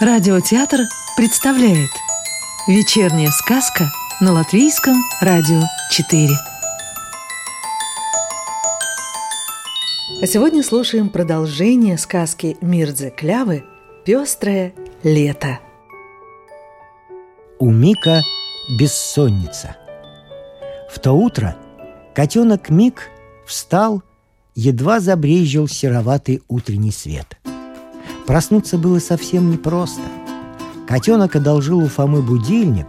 Радиотеатр представляет Вечерняя сказка на Латвийском радио 4 А сегодня слушаем продолжение сказки Мирдзе Клявы «Пестрое лето» У Мика бессонница. В то утро котенок Мик встал, едва забрезжил сероватый утренний свет. Проснуться было совсем непросто. Котенок одолжил у Фомы будильник,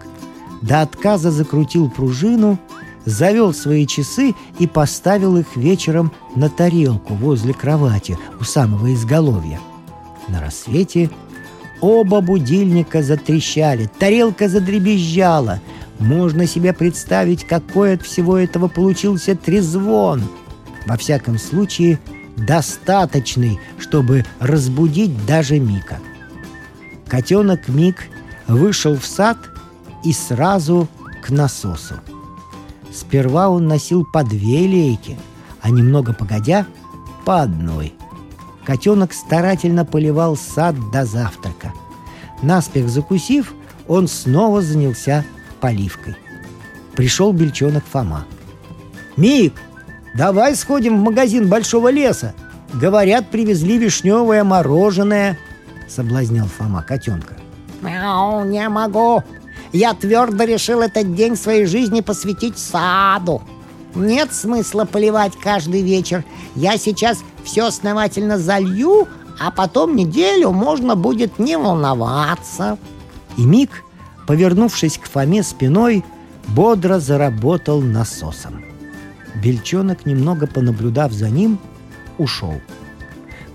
до отказа закрутил пружину, завел свои часы и поставил их вечером на тарелку возле кровати у самого изголовья. На рассвете оба будильника затрещали, тарелка задребезжала. Можно себе представить, какой от всего этого получился трезвон. Во всяком случае, достаточный, чтобы разбудить даже Мика. Котенок Мик вышел в сад и сразу к насосу. Сперва он носил по две лейки, а немного погодя — по одной. Котенок старательно поливал сад до завтрака. Наспех закусив, он снова занялся поливкой. Пришел бельчонок Фома. «Мик, Давай сходим в магазин Большого леса. Говорят, привезли вишневое мороженое. Соблазнял Фома котенка. Мяу, не могу. Я твердо решил этот день своей жизни посвятить саду. Нет смысла поливать каждый вечер. Я сейчас все основательно залью, а потом неделю можно будет не волноваться. И Мик, повернувшись к Фоме спиной, бодро заработал насосом. Бельчонок, немного понаблюдав за ним, ушел.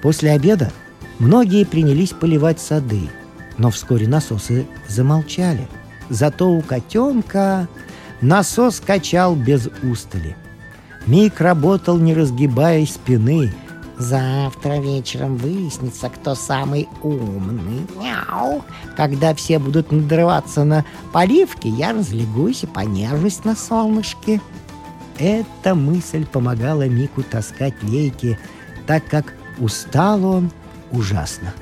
После обеда многие принялись поливать сады, но вскоре насосы замолчали. Зато у котенка насос качал без устали. Мик работал, не разгибая спины. Завтра вечером выяснится, кто самый умный. Мяу. Когда все будут надрываться на поливке, я разлегусь и понежусь на солнышке. Эта мысль помогала Мику таскать лейки, так как устал он ужасно.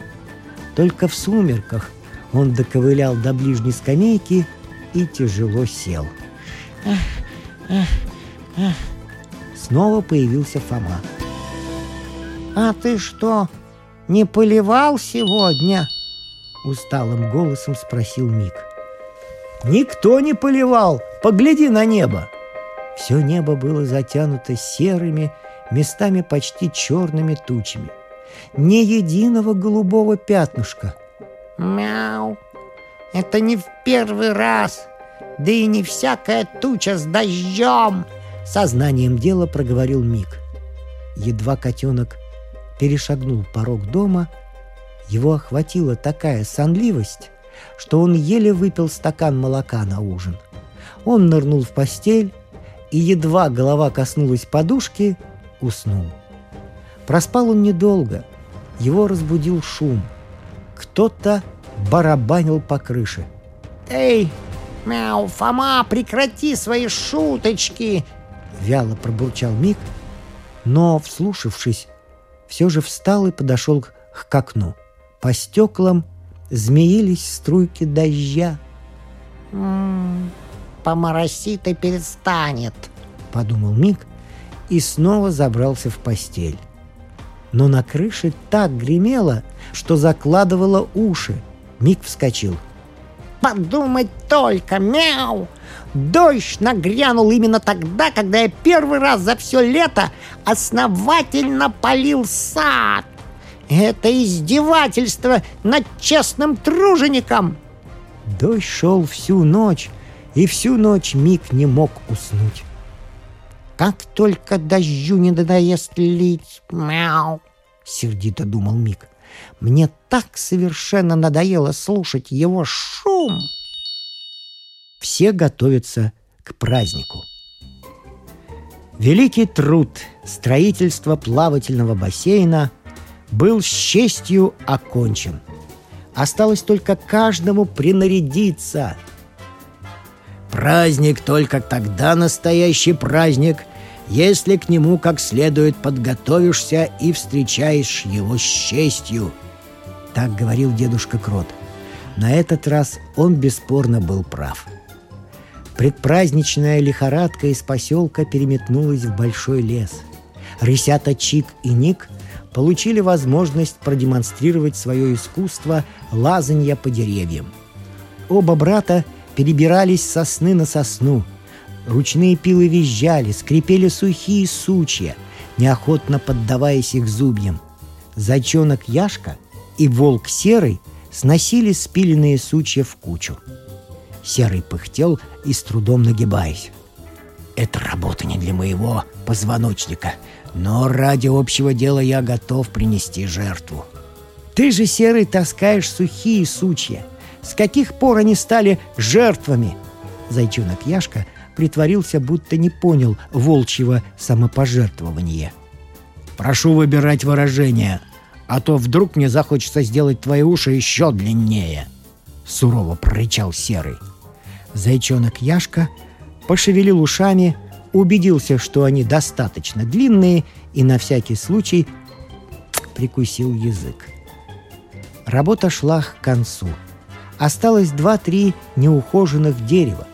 Только в сумерках он доковылял до ближней скамейки и тяжело сел. Снова появился Фома. «А ты что, не поливал сегодня?» Усталым голосом спросил Мик. «Никто не поливал! Погляди на небо!» Все небо было затянуто серыми, местами почти черными тучами. Ни единого голубого пятнышка. Мяу. Это не в первый раз. Да и не всякая туча с дождем. Сознанием дела проговорил Мик. Едва котенок перешагнул порог дома, его охватила такая сонливость, что он еле выпил стакан молока на ужин. Он нырнул в постель и едва голова коснулась подушки, уснул. Проспал он недолго. Его разбудил шум. Кто-то барабанил по крыше. «Эй, мяу, Фома, прекрати свои шуточки!» Вяло пробурчал Мик, но, вслушавшись, все же встал и подошел к, к окну. По стеклам змеились струйки дождя. «М-м, поморосит и перестанет», — подумал Мик и снова забрался в постель. Но на крыше так гремело, что закладывало уши. Мик вскочил. «Подумать только, мяу! Дождь нагрянул именно тогда, когда я первый раз за все лето основательно полил сад. Это издевательство над честным тружеником!» Дождь шел всю ночь, и всю ночь Мик не мог уснуть. «Как только дождю не надоест лить, мяу!» — сердито думал Мик. «Мне так совершенно надоело слушать его шум!» Все готовятся к празднику. Великий труд строительства плавательного бассейна был с честью окончен. Осталось только каждому принарядиться — Праздник только тогда настоящий праздник, если к нему как следует подготовишься и встречаешь его с честью. Так говорил дедушка Крот. На этот раз он бесспорно был прав. Предпраздничная лихорадка из поселка переметнулась в большой лес. Рысята Чик и Ник получили возможность продемонстрировать свое искусство лазанья по деревьям. Оба брата перебирались сосны на сосну. Ручные пилы визжали, скрипели сухие сучья, неохотно поддаваясь их зубьям. Зайчонок Яшка и волк Серый сносили спиленные сучья в кучу. Серый пыхтел и с трудом нагибаясь. «Это работа не для моего позвоночника, но ради общего дела я готов принести жертву». «Ты же, Серый, таскаешь сухие сучья. С каких пор они стали жертвами?» Зайчонок Яшка притворился, будто не понял волчьего самопожертвования. «Прошу выбирать выражение, а то вдруг мне захочется сделать твои уши еще длиннее!» Сурово прорычал Серый. Зайчонок Яшка пошевелил ушами, убедился, что они достаточно длинные, и на всякий случай прикусил язык. Работа шла к концу. Осталось два-три неухоженных дерева.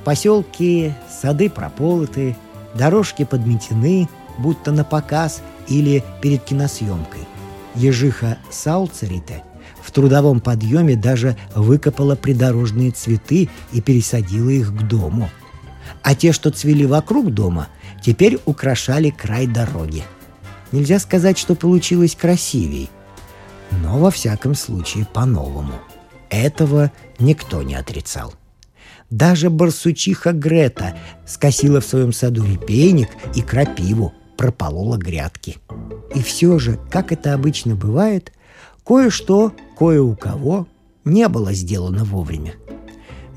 В поселке сады прополоты, дорожки подметены, будто на показ или перед киносъемкой. Ежиха Сауцерита в трудовом подъеме даже выкопала придорожные цветы и пересадила их к дому. А те, что цвели вокруг дома, теперь украшали край дороги. Нельзя сказать, что получилось красивей, но во всяком случае по-новому. Этого никто не отрицал. Даже барсучиха Грета скосила в своем саду репейник и крапиву, прополола грядки. И все же, как это обычно бывает, кое-что, кое у кого не было сделано вовремя.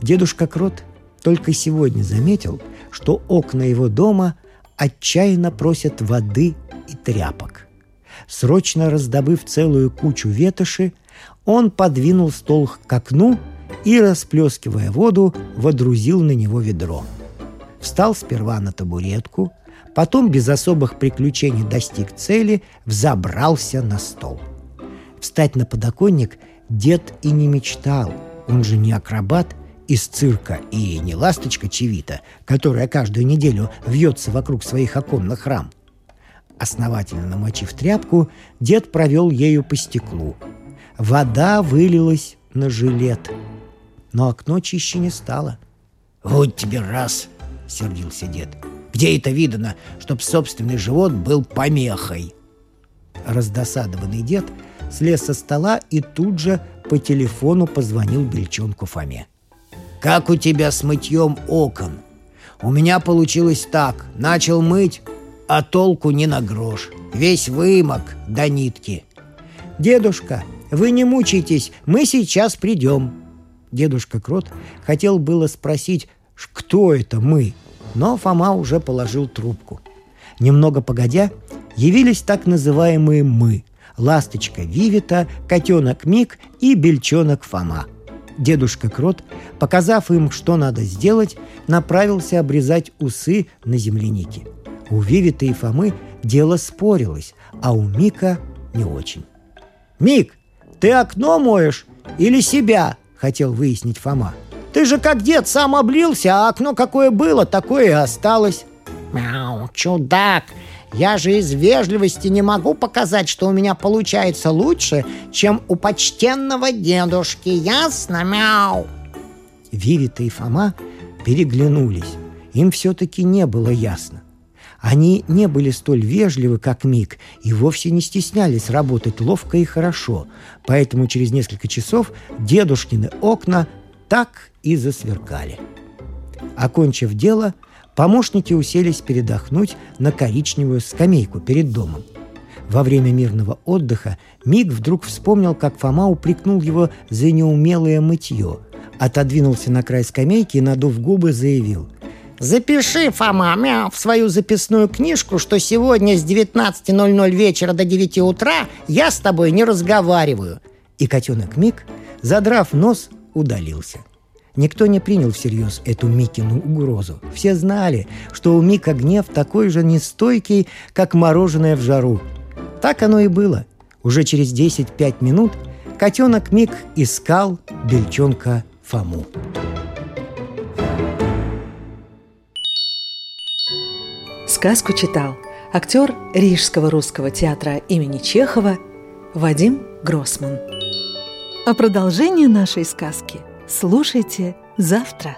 Дедушка Крот только сегодня заметил, что окна его дома отчаянно просят воды и тряпок. Срочно раздобыв целую кучу ветоши, он подвинул стол к окну и, расплескивая воду, водрузил на него ведро. Встал сперва на табуретку, потом без особых приключений достиг цели, взобрался на стол. Встать на подоконник дед и не мечтал, он же не акробат из цирка и не ласточка Чевита, которая каждую неделю вьется вокруг своих оконных рам. Основательно намочив тряпку, дед провел ею по стеклу. Вода вылилась на жилет, но окно чище не стало. «Вот тебе раз!» — сердился дед. «Где это видано, чтоб собственный живот был помехой?» Раздосадованный дед слез со стола и тут же по телефону позвонил бельчонку Фоме. «Как у тебя с мытьем окон?» «У меня получилось так. Начал мыть, а толку не на грош. Весь вымок до нитки». «Дедушка, вы не мучайтесь, мы сейчас придем». Дедушка Крот хотел было спросить, кто это мы, но Фома уже положил трубку. Немного погодя, явились так называемые «мы» – ласточка Вивита, котенок Мик и бельчонок Фома. Дедушка Крот, показав им, что надо сделать, направился обрезать усы на землянике. У Вивита и Фомы дело спорилось, а у Мика не очень. «Мик, ты окно моешь или себя?» – хотел выяснить Фома. «Ты же как дед сам облился, а окно какое было, такое и осталось». «Мяу, чудак! Я же из вежливости не могу показать, что у меня получается лучше, чем у почтенного дедушки, ясно, мяу?» Вивита и Фома переглянулись. Им все-таки не было ясно. Они не были столь вежливы, как Мик, и вовсе не стеснялись работать ловко и хорошо, поэтому через несколько часов дедушкины окна так и засверкали. Окончив дело, помощники уселись передохнуть на коричневую скамейку перед домом. Во время мирного отдыха Миг вдруг вспомнил, как Фома упрекнул его за неумелое мытье, отодвинулся на край скамейки и, надув губы, заявил – Запиши, Фома, мяу, в свою записную книжку, что сегодня с 19.00 вечера до 9 утра я с тобой не разговариваю. И котенок Мик, задрав нос, удалился. Никто не принял всерьез эту Микину угрозу. Все знали, что у Мика гнев такой же нестойкий, как мороженое в жару. Так оно и было. Уже через 10-5 минут котенок Мик искал бельчонка Фому. Сказку читал актер Рижского русского театра имени Чехова Вадим Гроссман. А продолжение нашей сказки слушайте завтра.